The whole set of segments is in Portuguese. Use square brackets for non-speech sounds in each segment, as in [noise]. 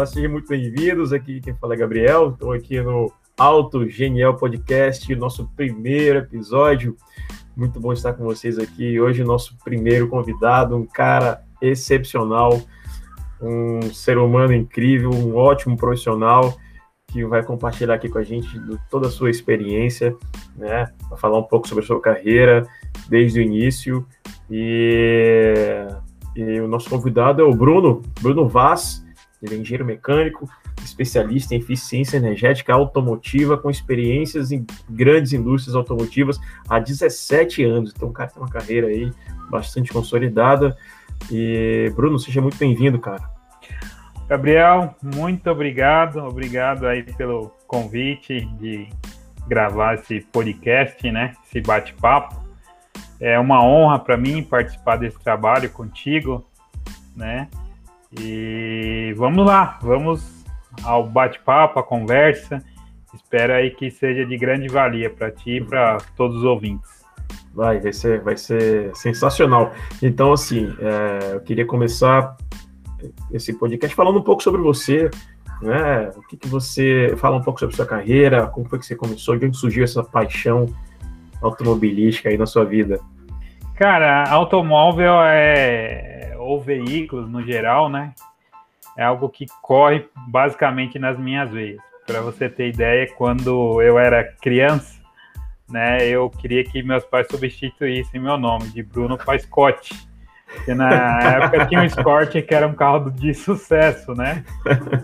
Olá, sejam muito bem-vindos. Aqui quem fala é Gabriel. Estou aqui no Alto Genial Podcast, nosso primeiro episódio. Muito bom estar com vocês aqui. Hoje, nosso primeiro convidado, um cara excepcional, um ser humano incrível, um ótimo profissional que vai compartilhar aqui com a gente toda a sua experiência, né? Vai falar um pouco sobre a sua carreira desde o início. E, e o nosso convidado é o Bruno, Bruno Vaz. Ele é engenheiro mecânico, especialista em eficiência energética automotiva, com experiências em grandes indústrias automotivas há 17 anos. Então, o cara tem uma carreira aí bastante consolidada. E, Bruno, seja muito bem-vindo, cara. Gabriel, muito obrigado. Obrigado aí pelo convite de gravar esse podcast, né? Esse bate-papo. É uma honra para mim participar desse trabalho contigo, né? E vamos lá, vamos ao bate-papo, à conversa. Espero aí que seja de grande valia para ti e para todos os ouvintes. Vai, vai ser, vai ser sensacional. Então, assim, é, eu queria começar esse podcast falando um pouco sobre você, né? O que, que você fala um pouco sobre sua carreira, como foi que você começou, de onde surgiu essa paixão automobilística aí na sua vida? Cara, automóvel é ou veículos no geral, né? É algo que corre basicamente nas minhas veias. Para você ter ideia, quando eu era criança, né, eu queria que meus pais substituíssem meu nome de Bruno Pascotti. Porque na [laughs] época tinha um Escort que era um carro de sucesso, né?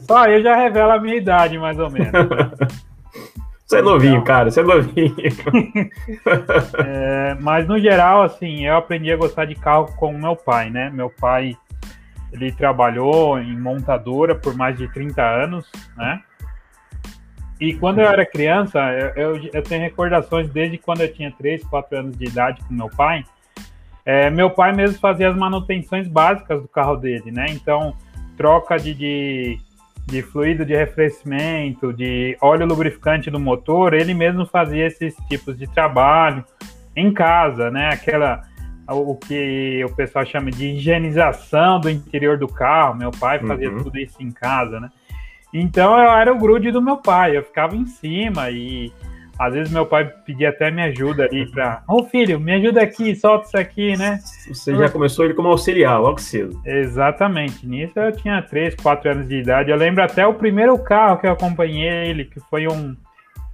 Só eu já revela a minha idade, mais ou menos. [laughs] Você é novinho, cara, você é novinho. [laughs] é, mas no geral, assim, eu aprendi a gostar de carro com meu pai, né? Meu pai, ele trabalhou em montadora por mais de 30 anos, né? E quando eu era criança, eu, eu, eu tenho recordações desde quando eu tinha 3, 4 anos de idade com meu pai. É, meu pai mesmo fazia as manutenções básicas do carro dele, né? Então, troca de, de de fluido de arrefecimento, de óleo lubrificante do motor, ele mesmo fazia esses tipos de trabalho em casa, né? Aquela o que o pessoal chama de higienização do interior do carro. Meu pai fazia uhum. tudo isso em casa, né? Então eu era o grude do meu pai, eu ficava em cima e às vezes meu pai pedia até minha ajuda ali para, ô oh, filho, me ajuda aqui, solta isso aqui, né? Você já começou ele como auxiliar, logo cedo. Exatamente. Nisso eu tinha 3, 4 anos de idade. Eu lembro até o primeiro carro que eu acompanhei ele, que foi um,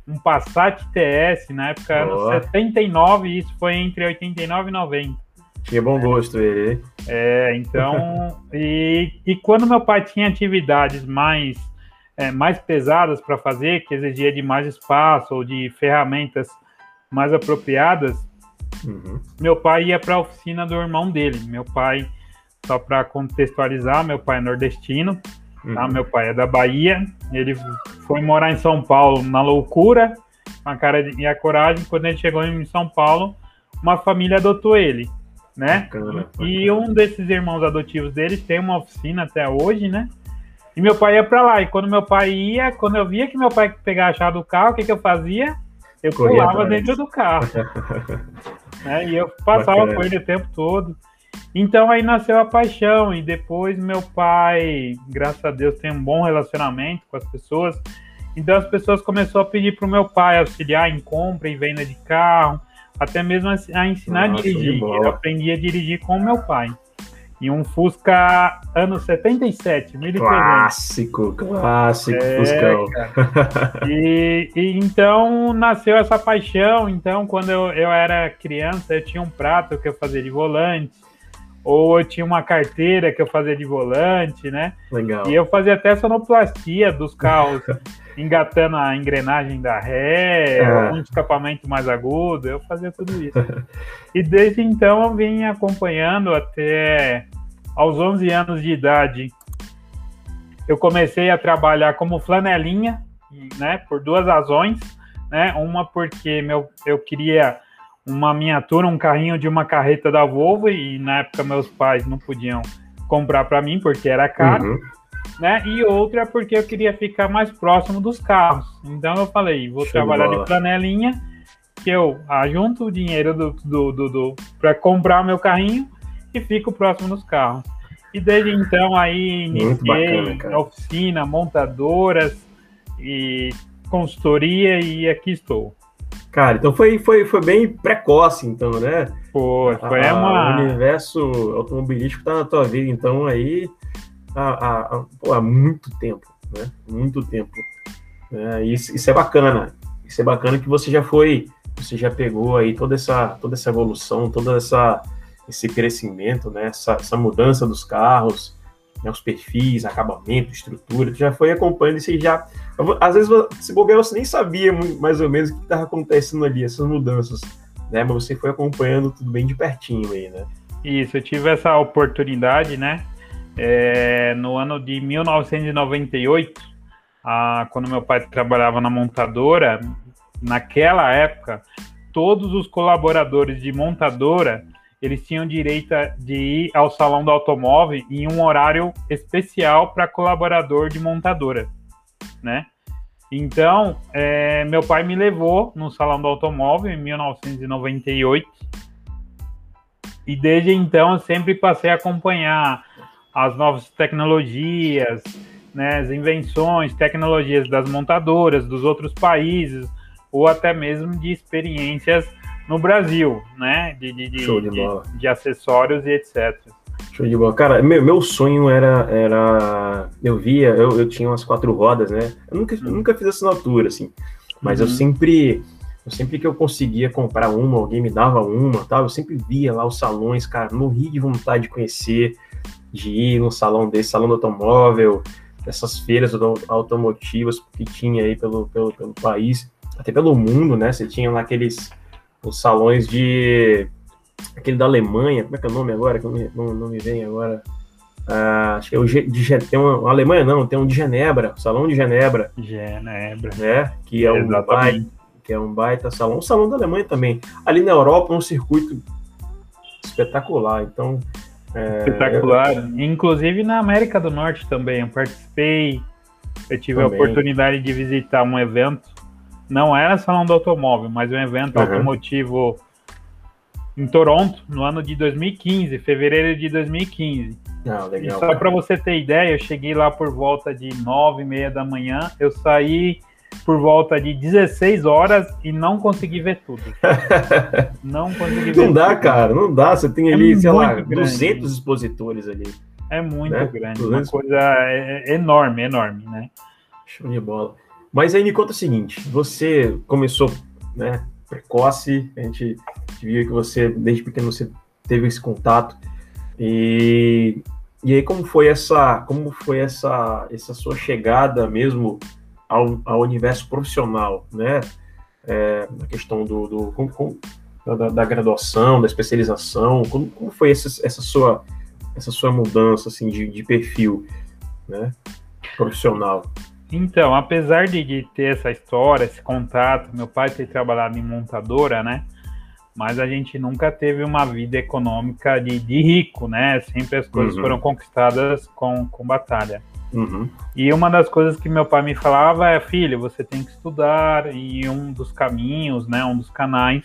um Passat TS, na época oh. ano 79, e isso foi entre 89 e 90. Tinha bom gosto ele. É, então. [laughs] e, e quando meu pai tinha atividades mais é, mais pesadas para fazer, que exigia de mais espaço ou de ferramentas mais apropriadas, uhum. meu pai ia para a oficina do irmão dele. Meu pai, só para contextualizar, meu pai é nordestino, tá? uhum. tá? meu pai é da Bahia, ele foi morar em São Paulo na loucura, com a cara e a coragem. Quando ele chegou em São Paulo, uma família adotou ele. Né? Bacana, bacana. E um desses irmãos adotivos deles tem uma oficina até hoje, né? E meu pai ia para lá. E quando meu pai ia, quando eu via que meu pai pegava a chave do carro, o que, que eu fazia? Eu Corria pulava dentro do carro. [laughs] né? E eu passava Bacana. com ele o tempo todo. Então aí nasceu a paixão. E depois meu pai, graças a Deus, tem um bom relacionamento com as pessoas. Então as pessoas começaram a pedir para o meu pai auxiliar em compra e venda de carro, até mesmo a ensinar Nossa, a dirigir. Eu aprendi a dirigir com o meu pai e um Fusca ano 77, 1300. Clássico, clássico é, Fuscão. E, e, então nasceu essa paixão. Então, quando eu, eu era criança, eu tinha um prato que eu fazia de volante, ou eu tinha uma carteira que eu fazia de volante, né? Legal. E eu fazia até sonoplastia dos carros. [laughs] engatando a engrenagem da ré, é. um escapamento mais agudo, eu fazia tudo isso. e desde então eu vim acompanhando até aos 11 anos de idade. Eu comecei a trabalhar como flanelinha, né, por duas razões, né? Uma porque meu, eu queria uma miniatura, um carrinho de uma carreta da Volvo e na época meus pais não podiam comprar para mim porque era caro. Uhum né? E outra é porque eu queria ficar mais próximo dos carros. Então eu falei, vou Show trabalhar de, de flanelinha, que eu ajunto o dinheiro do, do, do, do para comprar meu carrinho e fico próximo dos carros. E desde então aí iniciei bacana, oficina, montadoras e consultoria e aqui estou. Cara, então foi, foi, foi bem precoce, então, né? Foi, foi a, uma... O universo automobilístico tá na tua vida, então, aí há, há, há, há muito tempo, né? Muito tempo. É, isso, isso é bacana. Isso é bacana que você já foi, você já pegou aí toda essa, toda essa evolução, toda essa esse crescimento, né? Essa, essa mudança dos carros, né? os perfis, acabamento, estrutura, tu já foi acompanhando e já. Às vezes, se bobear, você nem sabia mais ou menos o que estava acontecendo ali, essas mudanças, né? Mas você foi acompanhando tudo bem de pertinho aí, né? Isso, eu tive essa oportunidade, né? É, no ano de 1998, a, quando meu pai trabalhava na montadora, naquela época, todos os colaboradores de montadora eles tinham direito de ir ao salão do automóvel em um horário especial para colaborador de montadora, né? Então, é, meu pai me levou no salão do automóvel em 1998 e desde então eu sempre passei a acompanhar as novas tecnologias, né, as invenções, tecnologias das montadoras dos outros países ou até mesmo de experiências no Brasil, né? De, de, de, de, de acessórios e etc. Show de bola. Cara, meu, meu sonho era, era. Eu via, eu, eu tinha umas quatro rodas, né? Eu nunca, uhum. nunca fiz assinatura, assim. Mas uhum. eu sempre. Eu sempre que eu conseguia comprar uma, alguém me dava uma, tal, eu sempre via lá os salões, cara, morri de vontade de conhecer, de ir num salão desse, salão do automóvel, essas feiras automotivas que tinha aí pelo, pelo, pelo país, até pelo mundo, né? Você tinha lá aqueles os salões de. aquele da Alemanha, como é que é o nome agora? Que não, não, não me vem agora. Ah, acho que é o de, tem uma, Alemanha não, tem um de Genebra, Salão de Genebra. Genebra. Né? Que é, um baita, que é um baita salão. Um salão da Alemanha também. Ali na Europa, um circuito espetacular. Então. É, espetacular. Eu... Inclusive na América do Norte também. Eu participei. Eu tive também. a oportunidade de visitar um evento não era salão do automóvel, mas um evento uhum. automotivo em Toronto no ano de 2015, fevereiro de 2015. Ah, legal, e só para você ter ideia, eu cheguei lá por volta de nove e meia da manhã, eu saí por volta de 16 horas e não consegui ver tudo. [laughs] não consegui ver Não dá, tudo. cara, não dá. Você tem é ali, sei lá, grande. 200 expositores ali. É muito né? grande, 200... uma coisa é, é enorme, enorme, né? Show de bola. Mas aí me conta o seguinte: você começou né, precoce, a gente viu que você, desde pequeno, você teve esse contato. E, e aí, como foi essa, como foi essa, essa sua chegada mesmo ao, ao universo profissional, né? É, na questão do, do da, da, graduação, da especialização, como, como foi essa, essa, sua, essa sua mudança assim, de, de perfil né, profissional? Então, apesar de, de, ter essa história, esse contato, meu pai ter trabalhado em montadora, né? Mas a gente nunca teve uma vida econômica de, de rico, né? Sempre as coisas uhum. foram conquistadas com, com batalha. Uhum. E uma das coisas que meu pai me falava é, filho, você tem que estudar, e um dos caminhos, né, um dos canais,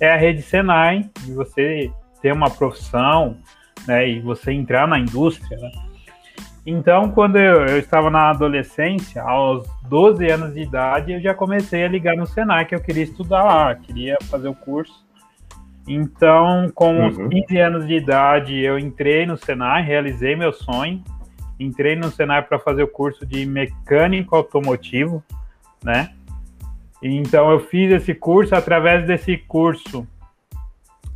é a rede Senai, de você ter uma profissão, né, e você entrar na indústria, né? Então, quando eu, eu, estava na adolescência, aos 12 anos de idade, eu já comecei a ligar no Senai, que eu queria estudar lá, queria fazer o curso. Então, com uhum. uns 15 anos de idade, eu entrei no Senai, realizei meu sonho. Entrei no Senai para fazer o curso de mecânico automotivo, né? Então, eu fiz esse curso, através desse curso,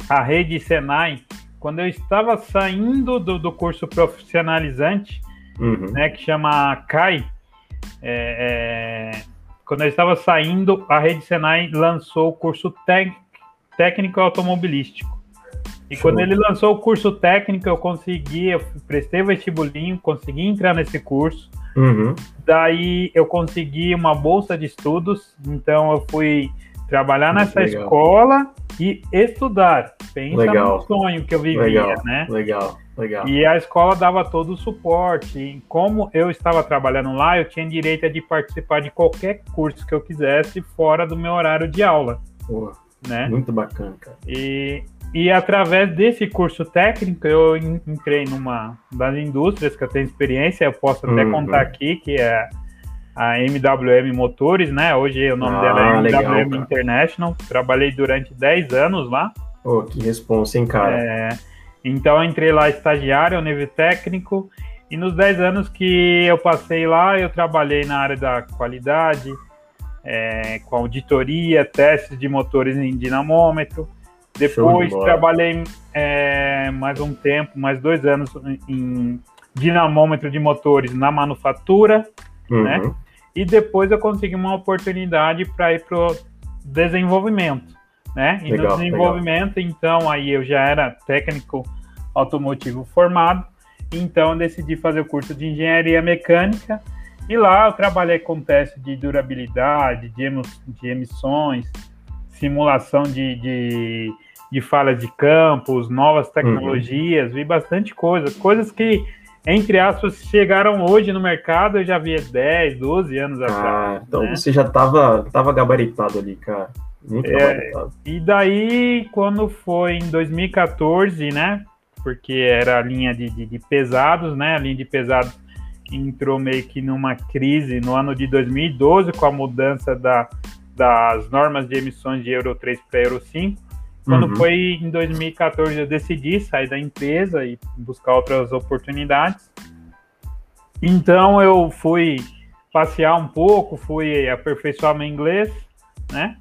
a rede Senai, quando eu estava saindo do, do curso profissionalizante, uhum. né, que chama CAI. É, é, quando eu estava saindo, a Rede Senai lançou o curso técnico automobilístico. E Show. quando ele lançou o curso técnico, eu consegui, eu prestei vestibulinho, consegui entrar nesse curso. Uhum. Daí eu consegui uma bolsa de estudos, então eu fui trabalhar nessa legal. escola e estudar. Pensa legal. no sonho que eu vivia, legal. né? Legal. Legal. E a escola dava todo o suporte. E como eu estava trabalhando lá, eu tinha direito de participar de qualquer curso que eu quisesse fora do meu horário de aula. Né? Muito bacana, cara. E e através desse curso técnico, eu entrei numa das indústrias que eu tenho experiência, eu posso até uhum. contar aqui, que é a MWM Motores, né? Hoje o nome ah, dela é legal, MWM cara. International. Trabalhei durante 10 anos lá. Oh, que responsa, hein, cara? É, então, eu entrei lá estagiário, nível técnico, e nos 10 anos que eu passei lá, eu trabalhei na área da qualidade, é, com auditoria, testes de motores em dinamômetro. Depois de trabalhei é, mais um tempo, mais dois anos em dinamômetro de motores na manufatura, uhum. né? E depois eu consegui uma oportunidade para ir para o desenvolvimento, né? E legal, no desenvolvimento, legal. então, aí eu já era técnico automotivo formado, então eu decidi fazer o curso de engenharia mecânica e lá eu trabalhei com teste de durabilidade, de, de emissões, simulação de, de, de, falhas de campos, novas tecnologias, uhum. vi bastante coisa, coisas que, entre aspas, chegaram hoje no mercado, eu já vi 10, 12 anos ah, atrás. Então né? você já estava tava gabaritado ali, cara. Muito é, e daí, quando foi em 2014, né? Porque era a linha de, de, de pesados, né? A linha de pesados entrou meio que numa crise no ano de 2012 com a mudança da, das normas de emissões de Euro 3 para Euro 5. Quando uhum. foi em 2014 eu decidi sair da empresa e buscar outras oportunidades. Então eu fui passear um pouco, fui aperfeiçoar meu inglês, né?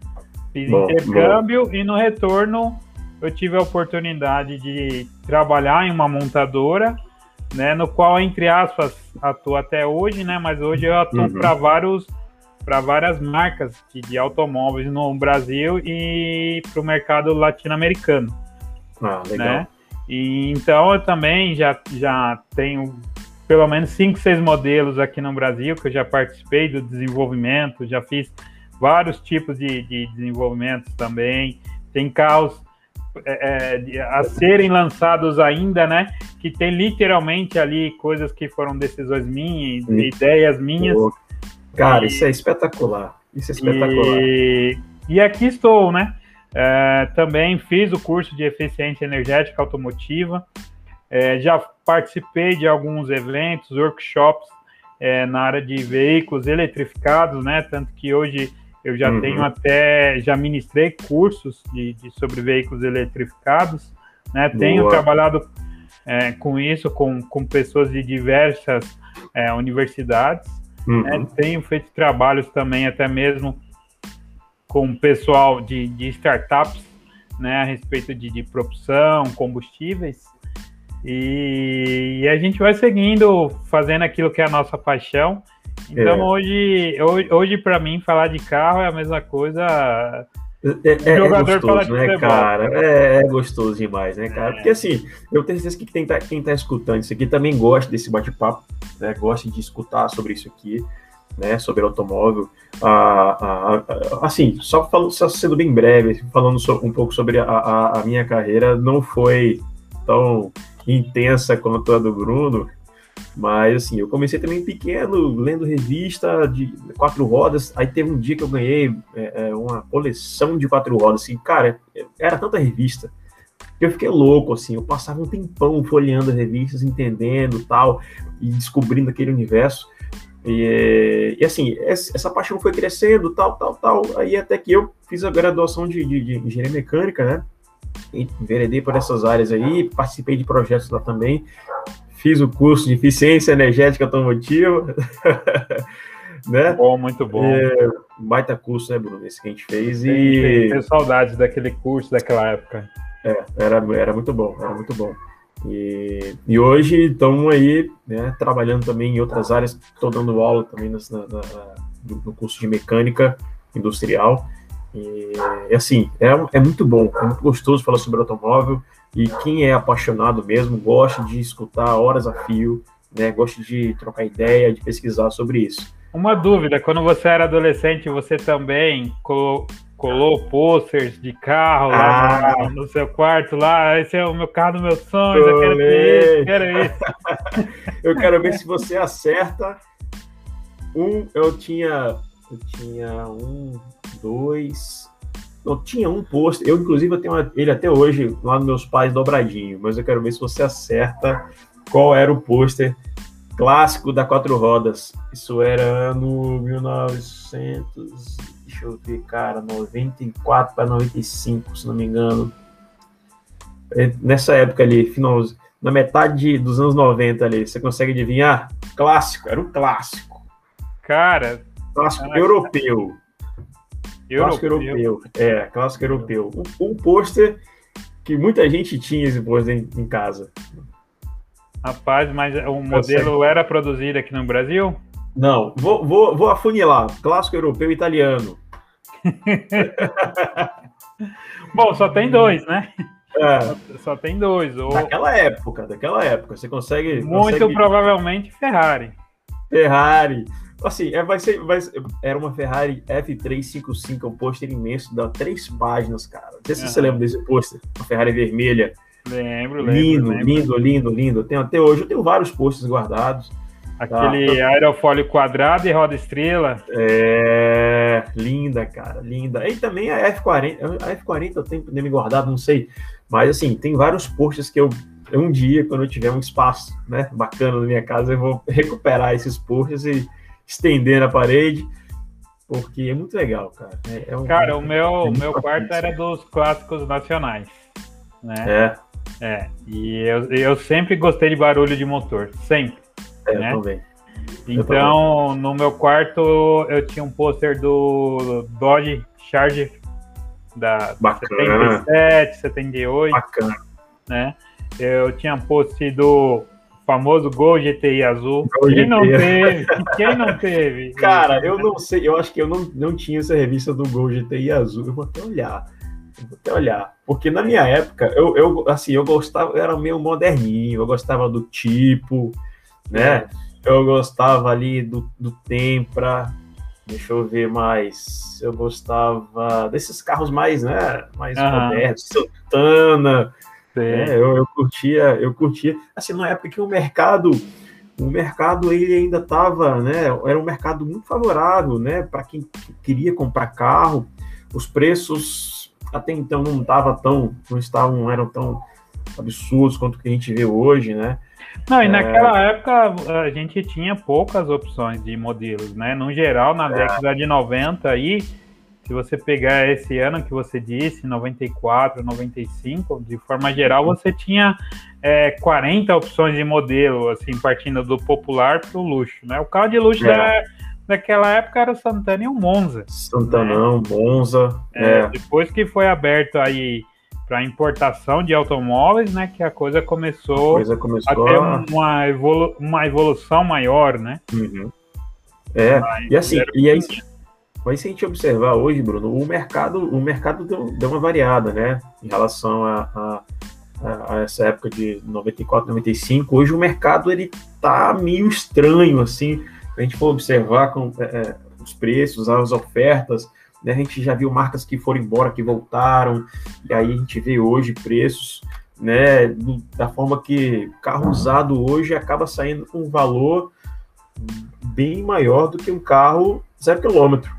Fiz bom, intercâmbio bom. e no retorno eu tive a oportunidade de trabalhar em uma montadora né, no qual, entre aspas, atuo até hoje, né, mas hoje eu atuo uhum. para vários para várias marcas de, de, automóveis no Brasil e para o mercado latino-americano. Ah, legal. Né? E, então eu também já, já tenho pelo menos 5, 6 modelos aqui no Brasil que eu já participei do desenvolvimento, já fiz vários tipos de, de desenvolvimentos também. Tem carros é, é a serem lançados ainda, né? Que tem literalmente ali coisas que foram decisões minhas, Sim. ideias minhas. Cara, isso é espetacular. Isso é espetacular. E, e aqui estou, né? É, também fiz o curso de eficiência energética automotiva. É, já participei de alguns eventos, workshops é, na área de veículos eletrificados, né? Tanto que hoje eu já uhum. tenho até, já ministrei cursos de, de sobre veículos eletrificados, né? Tenho trabalhado é, com isso com, com pessoas de diversas é, universidades. Uhum. Né? Tenho feito trabalhos também até mesmo com pessoal de, de startups, né? A respeito de, de propulsão, combustíveis. E, e a gente vai seguindo, fazendo aquilo que é a nossa paixão então é. hoje, hoje, hoje para mim, falar de carro é a mesma coisa. É, é, é gostoso, né, cara? É, é, gostoso demais, né, cara? Porque assim, eu tenho certeza que quem tá, quem tá escutando isso aqui também gosta desse bate-papo, né? Gosta de escutar sobre isso aqui, né? Sobre automóvel. Ah, ah, ah, assim, só, falando, só sendo bem breve, falando so, um pouco sobre a, a, a minha carreira, não foi tão intensa quanto a do Bruno, mas, assim, eu comecei também pequeno, lendo revista de quatro rodas. Aí teve um dia que eu ganhei é, é uma coleção de quatro rodas. Assim, cara, era tanta revista que eu fiquei louco, assim. Eu passava um tempão folheando as revistas, entendendo tal, e descobrindo aquele universo. E, e assim, essa paixão foi crescendo, tal, tal, tal. Aí até que eu fiz a graduação de, de, de engenharia mecânica, né? enveredei por essas áreas aí, participei de projetos lá também, fiz o curso de eficiência energética automotiva. [laughs] né? Bom, muito bom. É, baita curso, né, Bruno? Esse que a gente fez. E... Tenho, saudades daquele curso, daquela época. É, era, era muito bom, era muito bom. E, e hoje estamos aí, né, trabalhando também em outras áreas, estou dando aula também na, na, no curso de mecânica industrial. E, e assim, é, é muito bom, é muito gostoso falar sobre automóvel. E quem é apaixonado mesmo gosta de escutar horas a fio, né? Gosta de trocar ideia, de pesquisar sobre isso. Uma dúvida, quando você era adolescente, você também colou, colou posters de carro ah. lá no, no, seu quarto lá, esse é o meu carro do meu sonho, eu quero isso, quero isso. [laughs] eu quero ver se você acerta. Um, eu tinha, eu tinha um, dois, Não, tinha um pôster, eu inclusive eu tenho ele até hoje lá nos meus pais dobradinho, mas eu quero ver se você acerta qual era o pôster clássico da quatro rodas. Isso era ano 1900, deixa eu ver, cara, 94 para 95, se não me engano. É, nessa época ali, final, na metade dos anos 90 ali, você consegue adivinhar? Clássico, era um clássico. Cara, clássico caraca. europeu. Clássico europeu. É, clássico europeu. Um, um pôster que muita gente tinha esse pôster em, em casa. Rapaz, mas o modelo era produzido aqui no Brasil? Não, vou, vou, vou afunilar. Clássico europeu italiano. [laughs] Bom, só tem dois, né? É. Só, [laughs] só, tem dois. Ou... Daquela época, daquela época. Você consegue. Muito consegue... provavelmente Ferrari. Ferrari. Assim, é, vai ser, vai ser, era uma Ferrari F355, um pôster imenso, dá três páginas, cara. Não sei se uhum. você lembra desse pôster, uma Ferrari vermelha. Lembro, lembro. Lindo, lembro. lindo, lindo, lindo. Tenho até hoje, eu tenho vários posters guardados. Aquele tá? aerofólio quadrado e roda estrela. É, linda, cara, linda. E também a F40, a F40 eu tenho me guardado, não sei. Mas assim, tem vários posters que eu um dia, quando eu tiver um espaço né, bacana na minha casa, eu vou [laughs] recuperar esses posters e estender na parede, porque é muito legal, cara. É, é um, cara, o meu, é meu quarto era dos clássicos nacionais, né? É. É, e eu, eu sempre gostei de barulho de motor, sempre. É, né? eu também. Então, no meu quarto, eu tinha um pôster do Dodge Charger da Bacana. 77, 78. Bacana. Né? Eu tinha um pôster do famoso Gol GTI azul. Gol quem GTI. não teve? Quem não teve? [laughs] Cara, eu não sei, eu acho que eu não, não tinha essa revista do Gol GTI azul. Eu vou até olhar. Vou até olhar. Porque na minha época, eu, eu assim, eu gostava, eu era meio moderninho, eu gostava do tipo, né? Eu gostava ali do, do Tempra, deixa eu ver mais. Eu gostava desses carros mais, né? Mais uhum. modernos, Santana. É, eu, eu curtia, eu curtia. Assim, na época que o mercado, o mercado ele ainda estava, né? Era um mercado muito favorável, né? Para quem queria comprar carro, os preços até então não estavam tão, não estavam, não eram tão absurdos quanto que a gente vê hoje, né? Não, e naquela é... época a gente tinha poucas opções de modelos, né? No geral, na é... década de 90 aí, se você pegar esse ano que você disse, 94, 95, de forma geral, você tinha é, 40 opções de modelo, assim, partindo do popular para o luxo, né? O carro de luxo é. da, daquela época era o Santana e o Monza. Santanão, né? Monza. É, é. Depois que foi aberto aí para importação de automóveis, né, que a coisa começou, a, coisa começou a ter uma, evolu uma evolução maior, né? Uhum. É, Mas, e assim, e aí, mas se a gente observar hoje, Bruno, o mercado, o mercado deu, deu uma variada, né, em relação a, a, a, essa época de 94, 95. Hoje o mercado ele tá meio estranho, assim, a gente for observar com é, é, os preços, as ofertas, né, a gente já viu marcas que foram embora, que voltaram, e aí a gente vê hoje preços, né, da forma que carro usado hoje acaba saindo com um valor bem maior do que um carro zero quilômetro.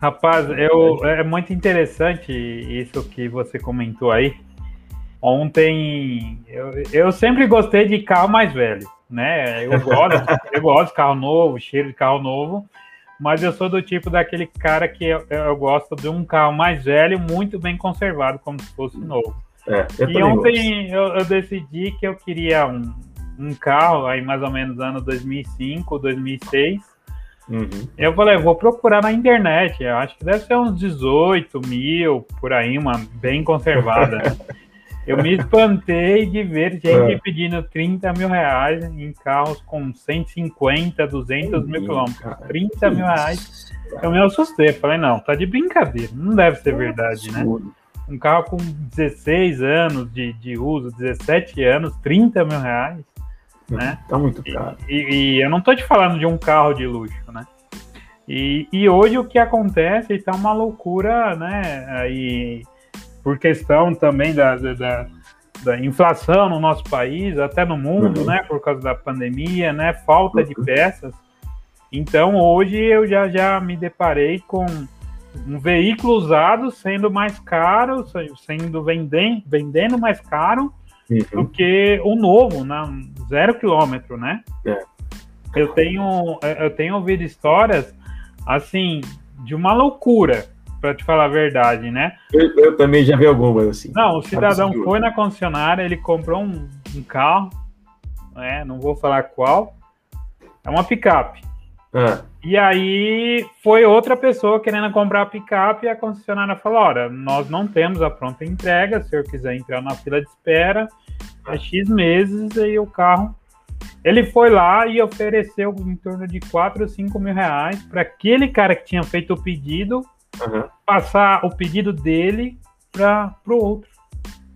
Rapaz, eu, é muito interessante isso que você comentou aí. Ontem, eu, eu sempre gostei de carro mais velho, né? Eu gosto, [laughs] eu gosto de carro novo, cheiro de carro novo, mas eu sou do tipo daquele cara que eu, eu gosto de um carro mais velho, muito bem conservado, como se fosse novo. É, e ontem eu, eu, decidi que eu queria um, um carro, aí mais ou menos ano 2005, 2006. Uhum. Eu falei, vou procurar na internet, eu acho que deve ser uns 18 mil, por aí, uma bem conservada. Né? [laughs] Eu me espantei de ver gente é. pedindo 30 mil reais em carros com 150, 200 mil quilômetros. 30 mil reais. Eu me assustei. Falei, não, tá de brincadeira. Não deve ser verdade, né? Um carro com 16 anos de, de uso, 17 anos, 30 mil reais. Né? Tá muito caro. E, e, eu não tô te falando de um carro de luxo, né? E, e hoje o que acontece está uma loucura, né? Aí por questão também da, da, da, inflação no nosso país, até no mundo, uhum. né, por causa da pandemia, né, falta uhum. de peças. Então, hoje eu já, já me deparei com, um veículo usado sendo mais caro, sendo vendendo, vendendo mais caro uhum. do que o novo, né? zero quilômetro, né? É. Eu tenho, eu tenho ouvido histórias assim de uma loucura, para te falar a verdade, né? Eu, eu, também já vi algumas assim. Não, o cidadão Absurdo. foi na concessionária, ele comprou um, um carro, né? Não vou falar qual. É uma picape. Ah. E aí foi outra pessoa querendo comprar a picape e a concessionária falou: olha, nós não temos a pronta entrega, se o senhor quiser entrar na fila de espera, é X meses, aí o carro. Ele foi lá e ofereceu em torno de 4 ou 5 mil reais para aquele cara que tinha feito o pedido uhum. passar o pedido dele para o outro.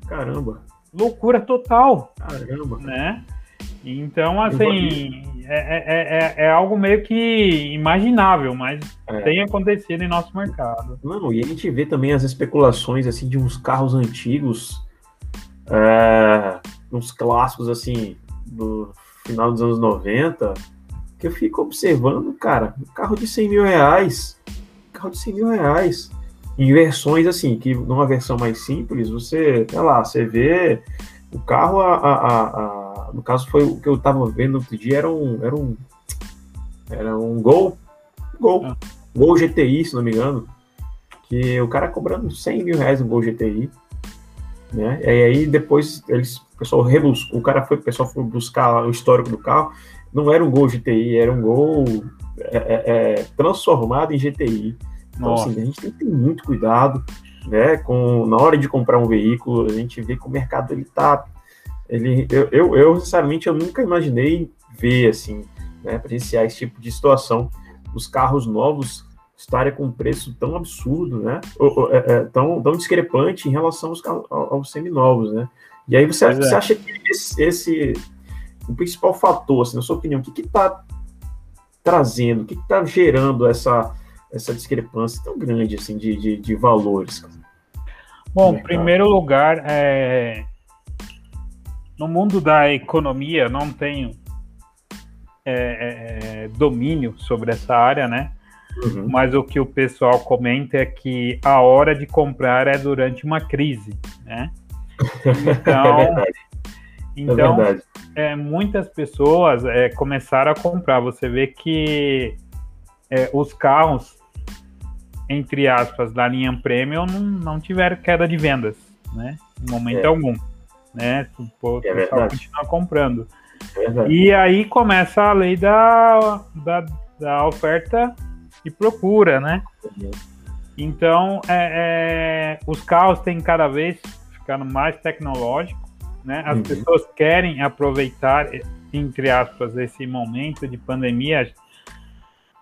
Caramba! Loucura total. Caramba! Né? Então, assim, é, é, é, é, algo meio que imaginável, mas é. tem acontecido em nosso mercado. Não, e a gente vê também as especulações assim de uns carros antigos, é, uns clássicos assim do final dos anos 90, que eu fico observando, cara, um carro de 100 mil reais, carro de 100 mil reais, em versões assim, que numa versão mais simples, você, sei lá, você vê o carro a, a, a no caso foi o que eu tava vendo outro dia, era um, era um, era um Gol, Gol, ah. Gol GTI, se não me engano, que o cara cobrando 100 mil reais um Gol GTI, né, e aí depois eles, o pessoal rebuscou, o cara foi, o pessoal foi buscar o histórico do carro, não era um Gol GTI, era um Gol é, é, é, transformado em GTI. Então, Nossa. assim, a gente tem que ter muito cuidado, né, com, na hora de comprar um veículo, a gente vê que o mercado ele tá ele, eu, eu, eu, sinceramente, eu nunca imaginei ver, assim, né, presenciar esse tipo de situação. Os carros novos estarem com um preço tão absurdo, né, ou, é, é, tão, tão discrepante em relação aos, carros, aos seminovos, né. E aí você, você é. acha que esse, esse, o principal fator, assim, na sua opinião, o que está trazendo, o que está gerando essa, essa discrepância tão grande, assim, de, de, de valores? Bom, em primeiro lugar, é, no mundo da economia, não tenho é, é, é, domínio sobre essa área, né? Uhum. Mas o que o pessoal comenta é que a hora de comprar é durante uma crise, né? [laughs] Então, é verdade. Então, é é, muitas pessoas é, começaram a comprar. Você vê que é, os carros, entre aspas, da linha Premium não, não tiveram queda de vendas, né? Em momento algum né? O é pessoal continua comprando. É e aí começa a lei da, da, da oferta e procura, né? Uhum. Então, é, é, os carros têm cada vez ficando mais tecnológicos, né? As uhum. pessoas querem aproveitar, entre aspas, esse momento de pandemia,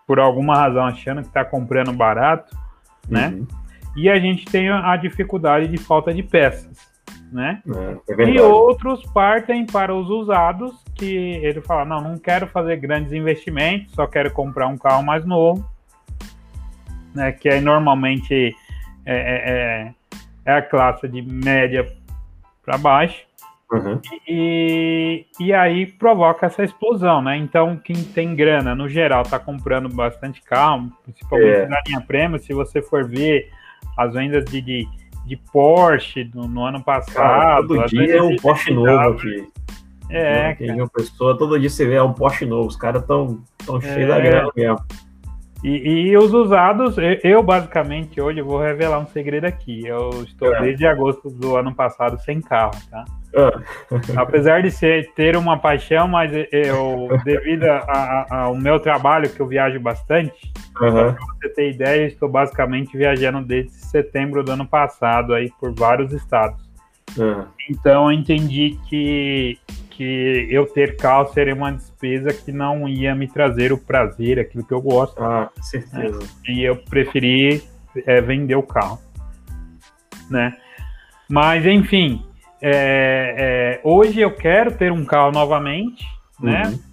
por alguma razão achando que está comprando barato, né? Uhum. E a gente tem a dificuldade de falta de peças né? É, é e outros partem para os usados, que ele fala, não, não quero fazer grandes investimentos, só quero comprar um carro mais novo, né? Que aí normalmente é, é, é, é a classe de média para baixo. Uhum. E, e aí provoca essa explosão, né? Então, quem tem grana, no geral, tá comprando bastante carro, principalmente é. na linha prêmio. Se você for ver as vendas de, de de Porsche no, no ano passado. Cara, todo dia é um Porsche novo aqui. É, Quem uma pessoa, todo dia você vê é um Porsche novo. Os caras estão tão, tão é. cheios da grana mesmo. E, e, os usados, eu basicamente hoje vou revelar um segredo aqui. Eu estou é. desde agosto do ano passado sem carro, tá? Ah. Apesar de ser, ter uma paixão, mas eu, devido a, a, ao meu trabalho, que eu viajo bastante, uhum. para você ter ideia, estou basicamente viajando desde setembro do ano passado aí por vários estados. Uhum. Então eu entendi que que eu ter carro seria uma despesa que não ia me trazer o prazer, aquilo que eu gosto. Ah, certeza. Né? E eu preferi é, vender o carro, né? Mas enfim, é, é, hoje eu quero ter um carro novamente, né? uhum.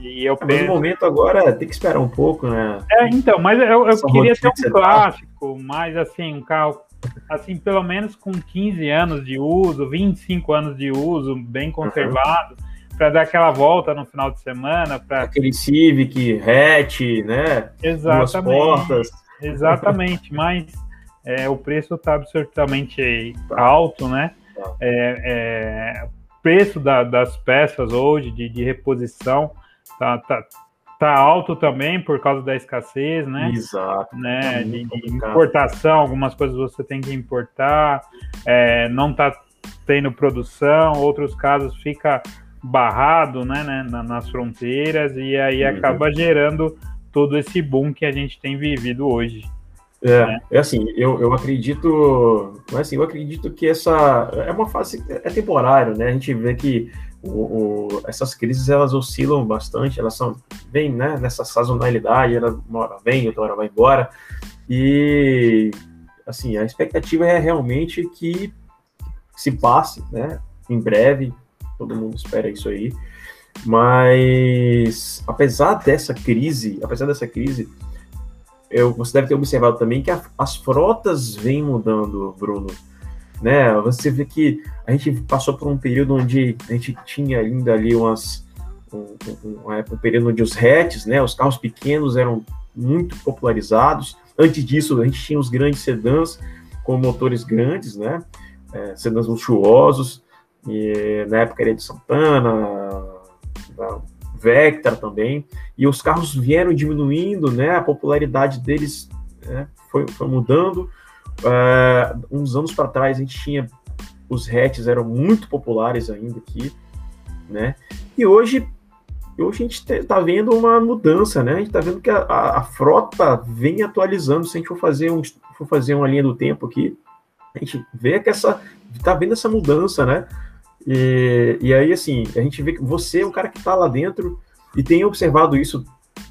E eu penso... Mas no momento agora tem que esperar um pouco, né? É, então, mas eu, eu queria ter um clássico, tá... mas assim, um carro assim, pelo menos com 15 anos de uso, 25 anos de uso, bem conservado, uhum. para dar aquela volta no final de semana. Pra... Aquele Civic, hatch, né? Exatamente. Duas portas. Exatamente, [laughs] mas é, o preço está absolutamente tá. alto, né? Tá. É, é, preço da, das peças hoje de, de reposição tá, tá, tá alto também por causa da escassez, né? Exato. Né? de, de importação, algumas coisas você tem que importar, é, não tá tendo produção, outros casos fica barrado, né, né nas fronteiras e aí uhum. acaba gerando todo esse boom que a gente tem vivido hoje. É, né? é assim, eu, eu acredito, mas assim, eu acredito que essa é uma fase é temporário, né? A gente vê que o, o, essas crises elas oscilam bastante, elas são vem né, nessa sazonalidade, ela uma hora vem, outra hora vai embora e assim a expectativa é realmente que se passe, né? Em breve, todo mundo espera isso aí. Mas apesar dessa crise, apesar dessa crise, eu, você deve ter observado também que a, as frotas vêm mudando, Bruno. Né? Você vê que a gente passou por um período onde a gente tinha ainda ali umas um, um, um, período onde os hatches, né, os carros pequenos eram muito popularizados. Antes disso, a gente tinha os grandes sedãs com motores grandes, né, é, sedãs luxuosos. E na época era de Santana, da Vectra também, e os carros vieram diminuindo, né? A popularidade deles né, foi, foi, mudando. Uh, uns anos para trás a gente tinha os hatches eram muito populares ainda aqui, né? E hoje, hoje a gente está vendo uma mudança, né? A gente está vendo que a, a, a, frota vem atualizando. Se a gente for fazer, um, for fazer uma linha do tempo aqui, a gente vê que essa está vendo essa mudança, né? E, e aí, assim, a gente vê que você é um cara que está lá dentro e tem observado isso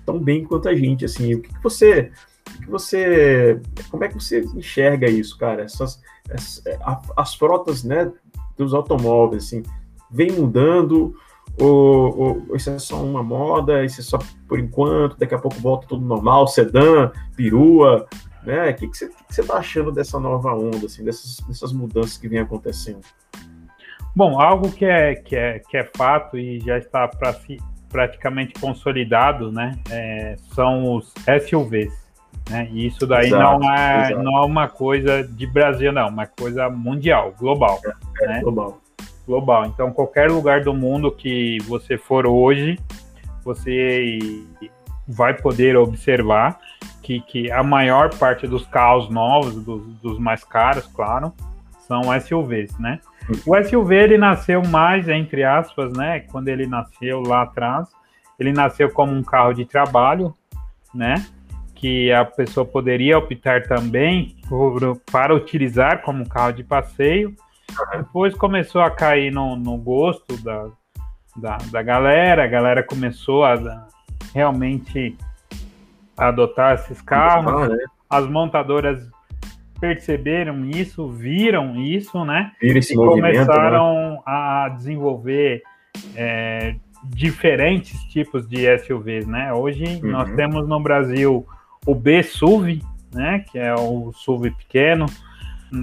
tão bem quanto a gente, assim, o que, que você que você como é que você enxerga isso, cara? Essas, essas as frotas, né, dos automóveis, assim, vem mudando ou, ou, isso é só uma moda, isso é só por enquanto, daqui a pouco volta tudo normal, sedã, perua, né? O que, você, que tá achando dessa nova onda, assim, dessas, dessas mudanças que vem acontecendo? Bom, algo que é, que é, que é fato e já está pra, praticamente consolidado, né, é, são os SUVs. Né? E isso daí exato, não, é, não é uma coisa de Brasil, não, é uma coisa mundial, global. É, é né? global. Global. Então, qualquer lugar do mundo que você for hoje, você vai poder observar que, que a maior parte dos carros novos, dos, dos mais caros, claro, são SUVs, né? O SUV ele nasceu mais, entre aspas, né? Quando ele nasceu lá atrás, ele nasceu como um carro de trabalho, né? Que a pessoa poderia optar também por, para utilizar como um carro de passeio. Depois começou a cair no, no gosto da, da, da, galera, a galera começou a, a realmente adotar esses carros. Né? As montadoras perceberam isso, viram isso, né? Viram esse e começaram né? a desenvolver é, diferentes tipos de SUVs, né? Hoje uhum. nós temos no Brasil o B-SUV, né? Que é o SUV pequeno.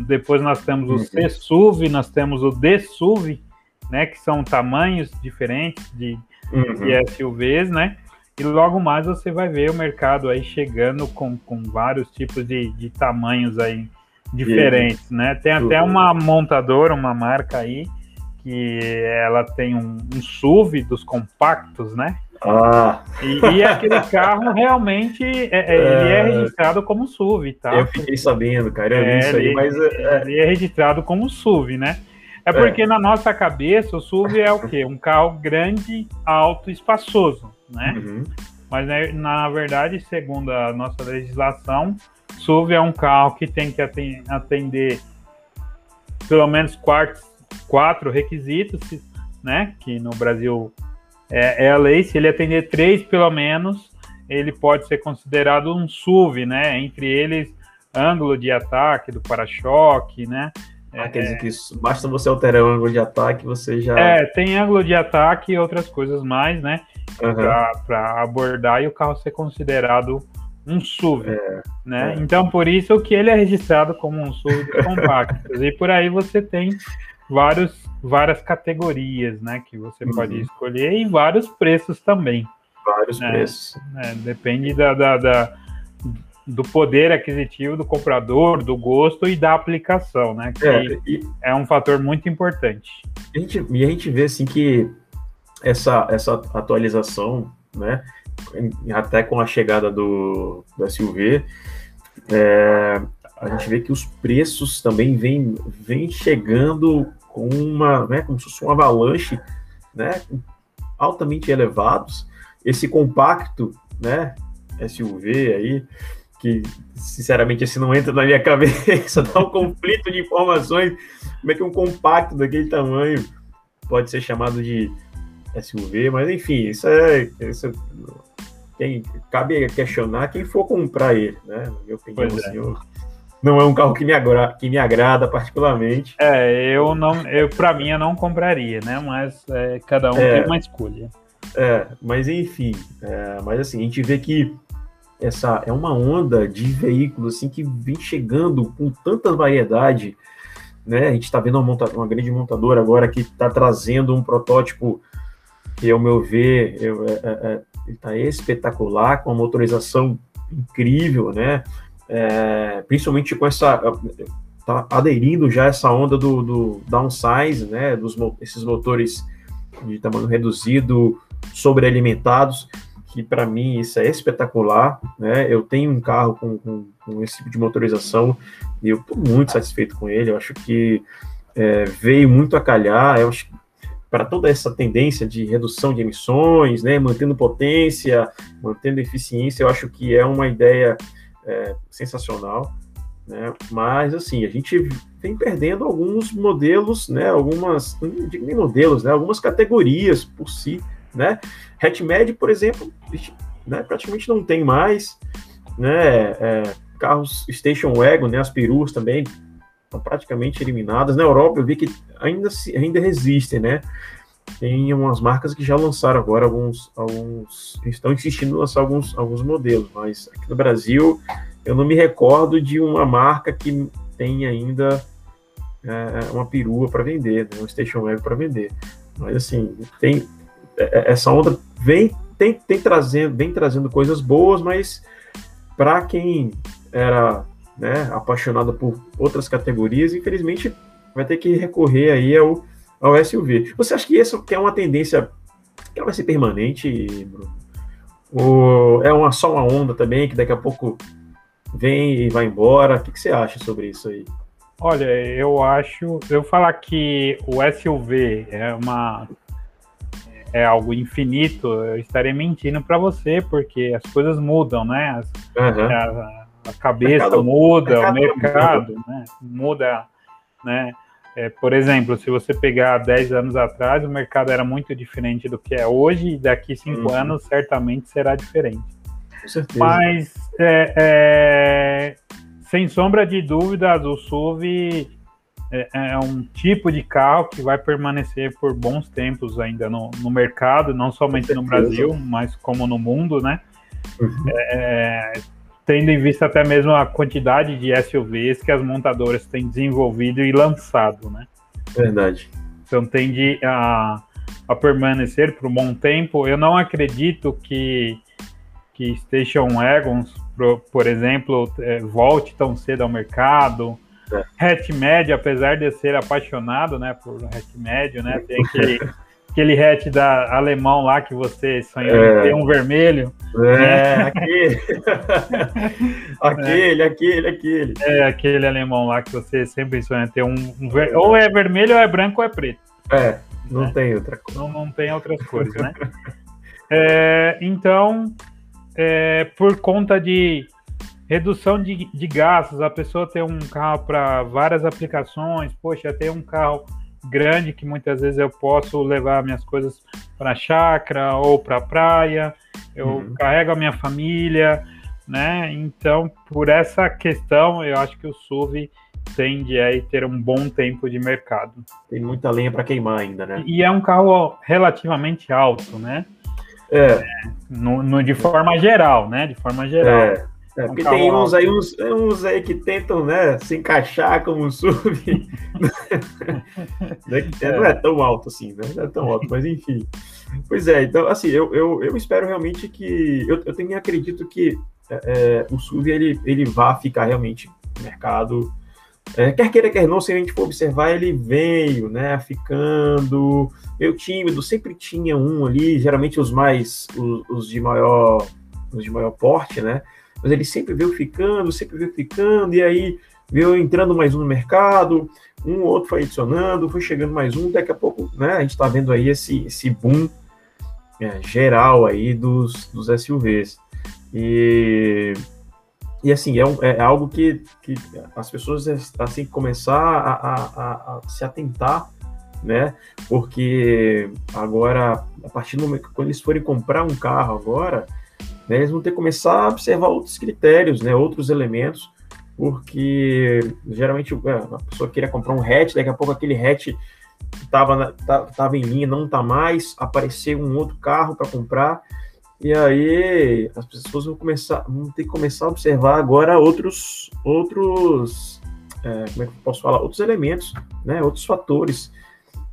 Depois nós temos o uhum. C-SUV, nós temos o D-SUV, né? Que são tamanhos diferentes de, uhum. de SUVs, né? E logo mais você vai ver o mercado aí chegando com, com vários tipos de, de tamanhos aí diferentes, e, né? Tem até uma montadora, uma marca aí, que ela tem um, um SUV dos compactos, né? Ah. E, e aquele carro realmente é, é, ele é registrado como SUV, tá? Eu fiquei sabendo, cara, eu vi é, isso aí, ele, mas. É, ele é registrado como SUV, né? É porque é. na nossa cabeça o SUV é o quê? Um carro grande, alto, espaçoso né? Uhum. Mas né, na verdade, segundo a nossa legislação, SUV é um carro que tem que atender pelo menos quatro, quatro requisitos, né? Que no Brasil é, é, a lei. Se ele atender três, pelo menos, ele pode ser considerado um SUV, né? Entre eles, ângulo de ataque do para-choque, né? Ah, quer dizer que isso, basta você alterar o ângulo de ataque, você já. É, tem ângulo de ataque e outras coisas mais, né? Uhum. Para abordar e o carro ser considerado um SUV, é, né? É. Então, por isso que ele é registrado como um SUV compacto. [laughs] e por aí você tem vários, várias categorias, né? Que você uhum. pode escolher e vários preços também. Vários né? preços. É, depende da, da, da do poder aquisitivo do comprador, do gosto e da aplicação, né? Que é, e, é um fator muito importante. A gente, e a gente vê assim que essa, essa atualização, né? Até com a chegada do, do SUV, é, a gente vê que os preços também vêm vem chegando com uma, né, como se fosse uma avalanche, né, altamente elevados. Esse compacto, né, SUV aí, que sinceramente esse não entra na minha [laughs] cabeça, dá um conflito de informações. Como é que um compacto daquele tamanho pode ser chamado de SUV? Mas enfim, isso é, isso é quem cabe questionar quem for comprar ele, né? Na minha opinião, é. assim, eu, não é um carro que me, agrada, que me agrada particularmente. É, eu não, eu para mim eu não compraria, né? Mas é, cada um é, tem uma escolha. É, mas enfim, é, mas assim a gente vê que essa é uma onda de veículos assim que vem chegando com tanta variedade, né? A gente está vendo uma, monta uma grande montadora agora que está trazendo um protótipo que, ao meu ver, eu, é, é, é está espetacular, com uma motorização incrível, né? é, principalmente com essa tá aderindo já essa onda do, do downsize, né, dos esses motores de tamanho reduzido, sobrealimentados, que para mim isso é espetacular, né? Eu tenho um carro com, com, com esse tipo de motorização e eu estou muito satisfeito com ele. Eu acho que é, veio muito a calhar. Eu acho para toda essa tendência de redução de emissões, né, mantendo potência, mantendo eficiência, eu acho que é uma ideia é, sensacional, né? Mas assim, a gente vem perdendo alguns modelos, né? Algumas, não digo nem modelos, né? Algumas categorias por si, né? HatchMed, por exemplo, né? praticamente não tem mais, né? É, carros Station Wagon, né? As perus também estão praticamente eliminadas. Na Europa eu vi que ainda, se, ainda resistem, né? Tem umas marcas que já lançaram agora alguns, alguns estão insistindo em lançar alguns, alguns modelos, mas aqui no Brasil eu não me recordo de uma marca que tem ainda é, uma perua para vender, né, um station web para vender. Mas assim, tem é, é, essa onda vem tem, tem trazendo, vem trazendo coisas boas, mas para quem era né, apaixonado por outras categorias, infelizmente vai ter que recorrer aí ao ao SUV. Você acha que isso que é uma tendência que vai ser permanente, Bruno? Ou é uma, só uma onda também que daqui a pouco vem e vai embora? O que, que você acha sobre isso aí? Olha, eu acho, eu falar que o SUV é uma é algo infinito, eu estaria mentindo para você, porque as coisas mudam, né? As, uhum. a, a, cabeça mercado, muda, mercado o mercado muda. Né? muda, né? É, por exemplo, se você pegar 10 anos atrás, o mercado era muito diferente do que é hoje, e daqui 5 uhum. anos certamente será diferente. Mas, é, é, sem sombra de dúvidas, o SUV é, é, um tipo de carro que vai permanecer por bons tempos ainda no, no mercado, não somente no Brasil, mas como no mundo, né? Uhum. É, tendo em vista até mesmo a quantidade de SUVs que as montadoras têm desenvolvido e lançado, né? Verdade. Então tende a, a permanecer por um bom tempo. Eu não acredito que, que Station Wagons, por, por exemplo, é, volte tão cedo ao mercado. É. Hatch médio, apesar de ser apaixonado né, por hatch médio, né, tem [laughs] aquele aquele hatch da alemão lá que você sonhou é. ter um vermelho. É, né? aquele. [laughs] aquele, é. aquele, aquele. É, aquele alemão lá que você sempre sonha ter um, um ver... ou é vermelho, ou é branco, ou é preto. É, não né? tem outra coisa. Não, não tem outras cores, né? [laughs] é, então, é, por conta de redução de, de gastos, a pessoa ter um carro para várias aplicações, poxa, ter um carro grande que muitas vezes eu posso levar minhas coisas para a chácara ou para a praia, eu uhum. carrego a minha família, né? Então, por essa questão, eu acho que o SUV tende a ter um bom tempo de mercado. Tem muita lenha para queimar ainda, né? E é um carro relativamente alto, né? É. é no, no, de forma geral, né? De forma geral. É. É, porque tem uns aí, uns, uns aí que tentam, né, se encaixar como sub. [laughs] é. Não é tão alto assim, né? Não é tão alto, mas enfim. Pois é, então, assim, eu, eu, eu espero realmente que. Eu, eu também acredito que é, é o SUV ele, ele vá ficar realmente no mercado. É, quer queira, quer não, se a gente for observar, ele veio, né, ficando meio tímido, sempre tinha um ali, geralmente os mais, os, os de maior, os de maior porte, né, mas ele sempre veio ficando, sempre veio ficando, e aí veio entrando mais um no mercado, um outro foi adicionando, foi chegando mais um, daqui a pouco, né, a gente está vendo aí esse, esse boom é, geral aí dos, dos SUVs. E, e assim, é, um, é algo que, que as pessoas assim começar a, a, a, se atentar, né? Porque agora, a partir do momento que eles forem comprar um carro agora, né, eles vão ter que começar a observar outros critérios, né? Outros elementos, porque geralmente é, a pessoa queria comprar um hatch, daqui a pouco aquele hatch estava tava em linha, não está mais, apareceu um outro carro para comprar, e aí as pessoas vão começar, vão ter que começar a observar agora outros, outros, é, como é que eu posso falar, outros elementos, né, outros fatores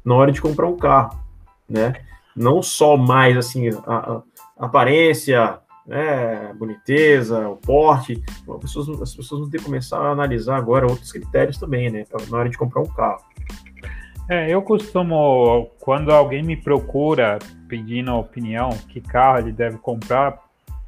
na hora de comprar um carro, né, não só mais assim a, a aparência, né, boniteza, o porte, as pessoas, as pessoas vão ter que começar a analisar agora outros critérios também, né, na hora de comprar um carro. É, eu costumo, quando alguém me procura pedindo opinião, que carro ele deve comprar,